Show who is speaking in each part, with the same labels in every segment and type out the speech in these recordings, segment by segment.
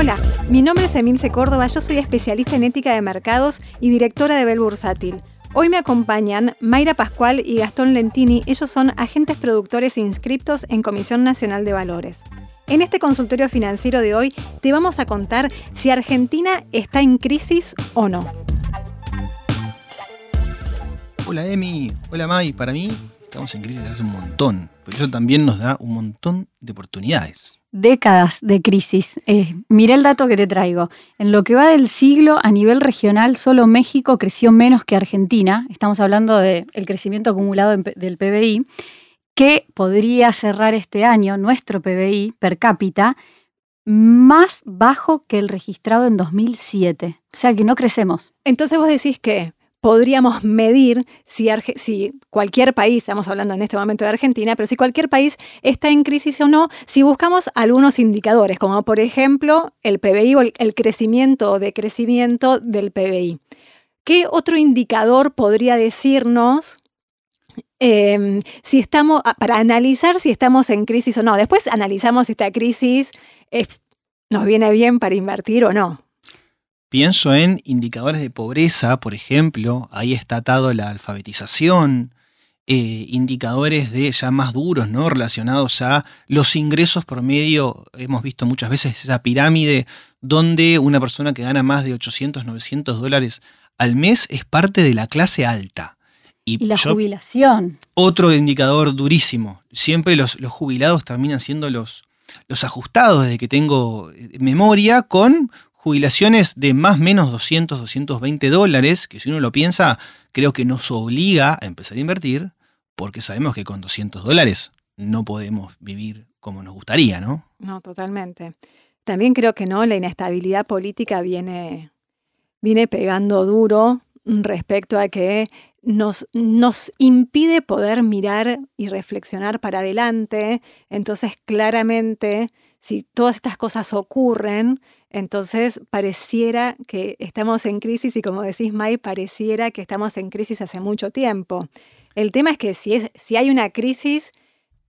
Speaker 1: Hola, mi nombre es Emilce Córdoba, yo soy especialista en ética de mercados y directora de Bel Bursátil. Hoy me acompañan Mayra Pascual y Gastón Lentini, ellos son agentes productores inscriptos en Comisión Nacional de Valores. En este consultorio financiero de hoy te vamos a contar si Argentina está en crisis o no.
Speaker 2: Hola Emi, hola May, para mí estamos en crisis hace un montón, pero eso también nos da un montón de oportunidades.
Speaker 3: Décadas de crisis. Eh, miré el dato que te traigo. En lo que va del siglo, a nivel regional, solo México creció menos que Argentina. Estamos hablando del crecimiento acumulado del PBI, que podría cerrar este año nuestro PBI per cápita más bajo que el registrado en 2007. O sea que no crecemos.
Speaker 1: Entonces vos decís que podríamos medir si, cualquier país, estamos hablando en este momento de Argentina, pero si cualquier país está en crisis o no, si buscamos algunos indicadores, como por ejemplo el PBI o el, crecimiento o decrecimiento del PBI. ¿Qué otro indicador podría decirnos em, si estamos, ah, para analizar si estamos en crisis o no? Después analizamos si esta crisis nos viene bien para invertir o no.
Speaker 2: Pienso en indicadores de pobreza, por ejemplo, ahí está atado la alfabetización, eh, indicadores de ya más duros, ¿no? Relacionados a los ingresos por medio, hemos visto muchas veces esa pirámide donde una persona que gana más de 800, 900 dólares al mes es parte de la clase alta.
Speaker 3: Y, la jubilación.
Speaker 2: Otro indicador durísimo. Siempre los, los jubilados terminan siendo los, los ajustados desde que tengo eh, memoria con jubilaciones de más o menos 200, 220 dólares, que si uno lo piensa, creo que nos obliga a empezar a invertir, porque sabemos que con 200 dólares no podemos vivir como nos gustaría, ¿no?
Speaker 1: No, totalmente. También creo que no, la inestabilidad política viene, viene pegando duro respecto a que nos, nos impide poder mirar y reflexionar para adelante. Entonces, claramente, si todas estas cosas ocurren, entonces, pareciera que estamos en crisis y como decís, May, pareciera que estamos en crisis hace mucho tiempo. El tema es que si, es, si hay una crisis,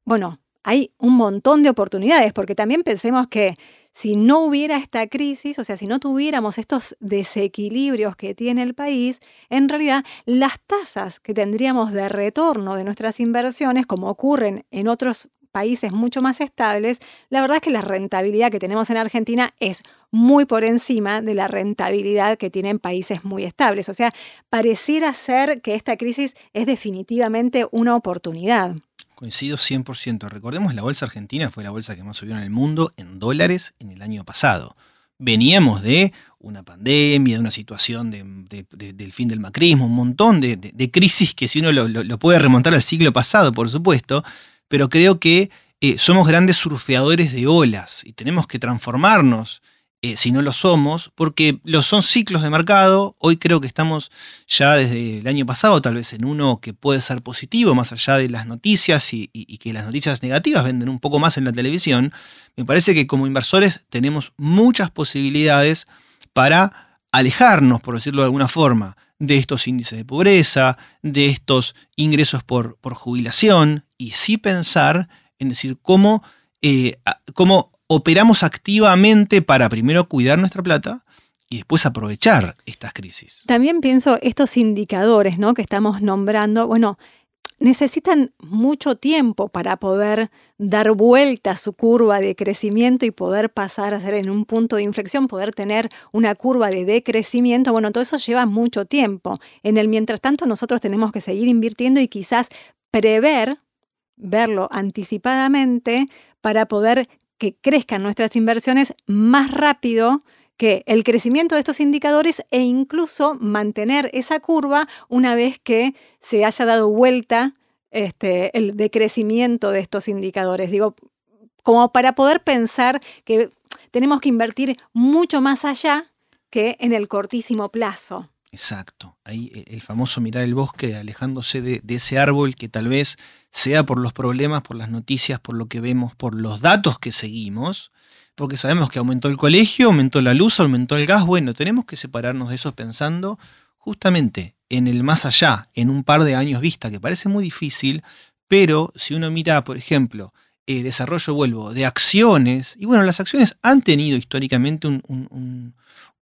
Speaker 1: bueno, hay un montón de oportunidades, porque también pensemos que si no hubiera esta crisis, o sea, si no tuviéramos estos desequilibrios que tiene el país, en realidad las tasas que tendríamos de retorno de nuestras inversiones, como ocurren en otros países mucho más estables, la verdad es que la rentabilidad que tenemos en Argentina es muy por encima de la rentabilidad que tienen países muy estables. O sea, pareciera ser que esta crisis es definitivamente una oportunidad.
Speaker 2: Coincido 100%. Recordemos, la bolsa argentina fue la bolsa que más subió en el mundo en dólares en el año pasado. Veníamos de una pandemia, de una situación del fin del macrismo, un montón de, crisis que si uno lo, puede remontar al siglo pasado, por supuesto, pero creo que eh, somos grandes surfeadores de olas y tenemos que transformarnos eh, si no lo somos, porque los son ciclos de mercado. Hoy creo que estamos ya desde el año pasado, tal vez en uno que puede ser positivo, más allá de las noticias y, y, que las noticias negativas venden un poco más en la televisión. Me parece que como inversores tenemos muchas posibilidades para alejarnos, por decirlo de alguna forma, de estos índices de pobreza, de estos ingresos por, por jubilación, y sí pensar en decir cómo, eh, cómo operamos activamente para primero cuidar nuestra plata y después aprovechar estas crisis.
Speaker 1: También pienso estos indicadores ¿no? que estamos nombrando, bueno, necesitan mucho tiempo para poder dar vuelta a su curva de crecimiento y poder pasar a ser en un punto de inflexión, poder tener una curva de decrecimiento. Bueno, todo eso lleva mucho tiempo. En el mientras tanto, nosotros tenemos que seguir invirtiendo y quizás prever, verlo anticipadamente para poder que crezcan nuestras inversiones más rápido que el crecimiento de estos indicadores e incluso mantener esa curva una vez que se haya dado vuelta este, el decrecimiento de estos indicadores. Digo, como para poder pensar que tenemos que invertir mucho más allá que en el cortísimo plazo.
Speaker 2: Exacto. Ahí eh, el famoso mirar el bosque, alejándose de, de, ese árbol que tal vez sea por los problemas, por las noticias, por lo que vemos, por los datos que seguimos, porque sabemos que aumentó el colegio, aumentó la luz, aumentó el gas. Bueno, tenemos que separarnos de eso pensando justamente en el más allá, en un par de años vista, que parece muy difícil, pero si uno mira, por ejemplo, eh, desarrollo, vuelvo, de acciones. Y bueno, las acciones han tenido históricamente un,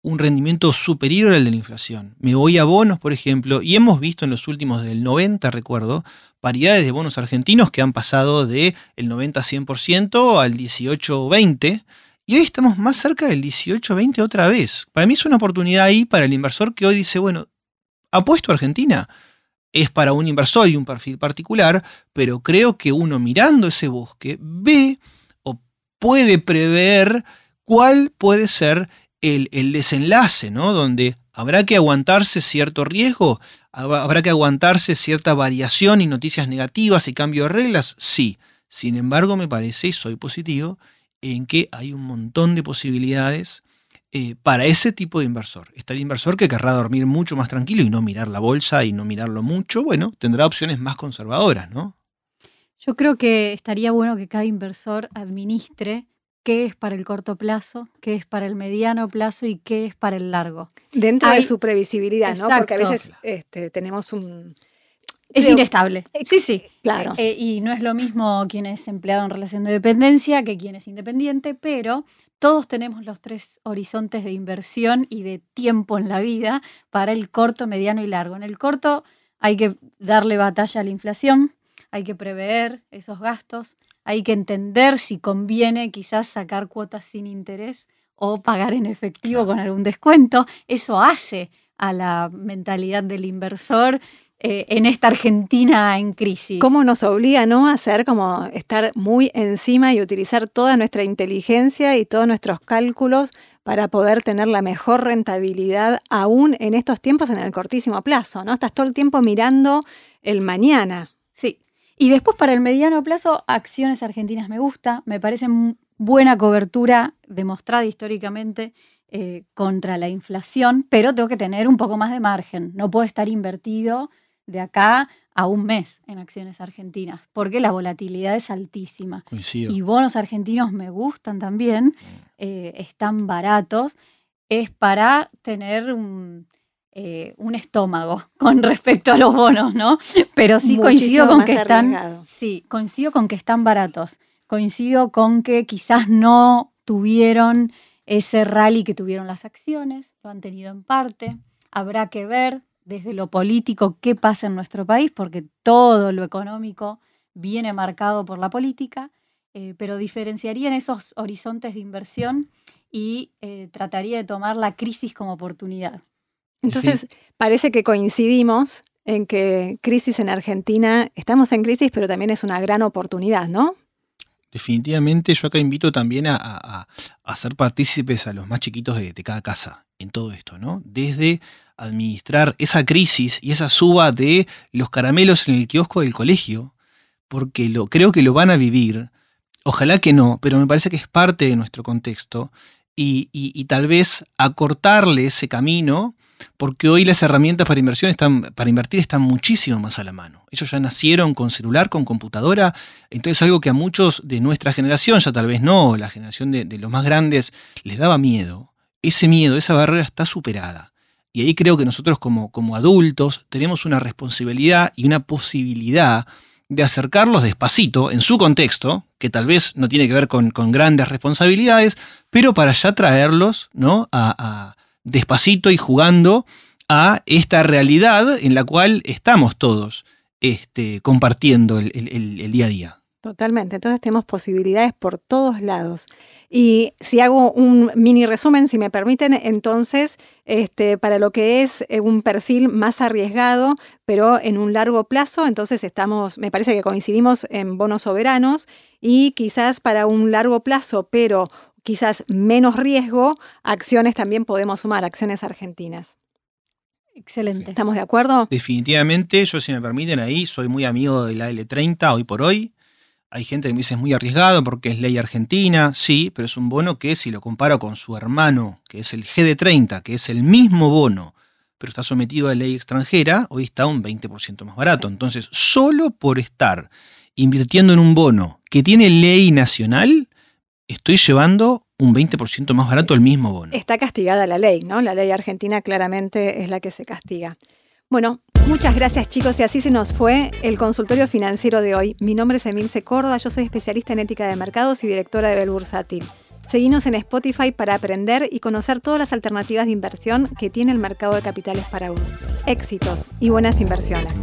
Speaker 2: rendimiento superior al de la inflación. Me voy a bonos, por ejemplo, y hemos visto en los últimos del 90, recuerdo, paridades de bonos argentinos que han pasado del 90-100% al 18-20%. Y hoy estamos más cerca del 18-20 otra vez. Para mí es una oportunidad ahí para el inversor que hoy dice, bueno, apuesto a Argentina es para un inversor y un perfil particular, pero creo que uno mirando ese bosque ve o puede prever cuál puede ser el, desenlace, ¿no? Donde habrá que aguantarse cierto riesgo, habrá que aguantarse cierta variación y noticias negativas y cambio de reglas, sí. Sin embargo, me parece, y soy positivo, en que hay un montón de posibilidades eh, para ese tipo de inversor. Está el inversor que querrá dormir mucho más tranquilo y no mirar la bolsa y no mirarlo mucho, bueno, tendrá opciones más conservadoras, ¿no?
Speaker 3: Yo creo que estaría bueno que cada inversor administre qué es para el corto plazo, qué es para el mediano plazo y qué es para el largo.
Speaker 1: Dentro de su previsibilidad, ¿no? Porque a veces este, tenemos un...
Speaker 3: Es inestable. Sí, sí.
Speaker 1: Claro.
Speaker 3: Eh, y no es lo mismo quien es empleado en relación de dependencia que quien es independiente, pero todos tenemos los tres horizontes de inversión y de tiempo en la vida para el corto, mediano y largo. En el corto hay que darle batalla a la inflación, hay que prever esos gastos, hay que entender si conviene quizás sacar cuotas sin interés o pagar en efectivo con algún descuento. Eso hace a la mentalidad del inversor eh, en esta Argentina en crisis.
Speaker 1: ¿Cómo nos obliga ¿no? a hacer como estar muy encima y utilizar toda nuestra inteligencia y todos nuestros cálculos para poder tener la mejor rentabilidad aún en estos tiempos en el cortísimo plazo? ¿no? Estás todo el tiempo mirando el mañana.
Speaker 3: Sí. Y después para el mediano plazo, acciones argentinas me gusta, me parece buena cobertura demostrada históricamente eh, contra la inflación, pero tengo que tener un poco más de margen. No puedo estar invertido de acá a un mes en acciones argentinas, porque la volatilidad es altísima. Y bonos argentinos me gustan también, eh, están baratos, es para tener eh, un, estómago con respecto a los bonos, ¿no? Pero sí coincido con que están. Sí, coincido con que están baratos. Coincido con que quizás no tuvieron ese rally que tuvieron las acciones, lo han tenido en parte. Habrá que ver desde lo político qué pasa en nuestro país, porque todo lo económico viene marcado por la política, eh, pero diferenciaría en esos horizontes de inversión y eh, trataría de tomar la crisis como oportunidad.
Speaker 1: Entonces, parece que coincidimos en que crisis en Argentina, estamos en crisis, pero también es una gran oportunidad, ¿no?
Speaker 2: Definitivamente yo acá invito también a, a, a ser partícipes a los más chiquitos de, de, cada casa en todo esto, ¿no? Desde administrar esa crisis y esa suba de los caramelos en el kiosco del colegio, porque lo, creo que lo van a vivir. Ojalá que no, pero me parece que es parte de nuestro contexto y, tal vez acortarle ese camino, porque hoy las herramientas para, inversión están, para invertir están muchísimo más a la mano. Ellos ya nacieron con celular, con computadora, entonces algo que a muchos de nuestra generación, ya tal vez no, la generación de, de los más grandes, les daba miedo. Ese miedo, esa barrera está superada. Y ahí creo que nosotros como, como adultos tenemos una responsabilidad y una posibilidad de acercarlos despacito en su contexto, que tal vez no tiene que ver con, grandes responsabilidades, pero para ya traerlos ¿no? a, despacito y jugando a esta realidad en la cual estamos todos este, compartiendo el día a día.
Speaker 1: Totalmente, entonces tenemos posibilidades por todos lados. Y si hago un mini resumen, si me permiten, entonces, este, para lo que es eh, un perfil más arriesgado, pero en un largo plazo, entonces estamos, me parece que coincidimos en bonos soberanos y quizás para un largo plazo, pero quizás menos riesgo, acciones también podemos sumar, acciones argentinas.
Speaker 3: Excelente.
Speaker 1: ¿Estamos de acuerdo?
Speaker 2: Definitivamente, yo si me permiten ahí, soy muy amigo de la L30 hoy por hoy. Hay gente que me dice es muy arriesgado porque es ley argentina, sí, pero es un bono que si lo comparo con su hermano, que es el GD30, que es el mismo bono, pero está sometido a ley extranjera, hoy está un 20% más barato. Entonces, solo por estar invirtiendo en un bono que tiene ley nacional, estoy llevando un 20% más barato el mismo bono.
Speaker 1: Está castigada la ley, ¿no? La ley argentina claramente es la que se castiga. Bueno, Muchas gracias chicos y así se nos fue el consultorio financiero de hoy. Mi nombre es Emilce Córdoba, yo soy especialista en ética de mercados y directora de Bel Bursátil. Seguinos en Spotify para aprender y conocer todas las alternativas de inversión que tiene el mercado de capitales para vos. Éxitos y buenas inversiones.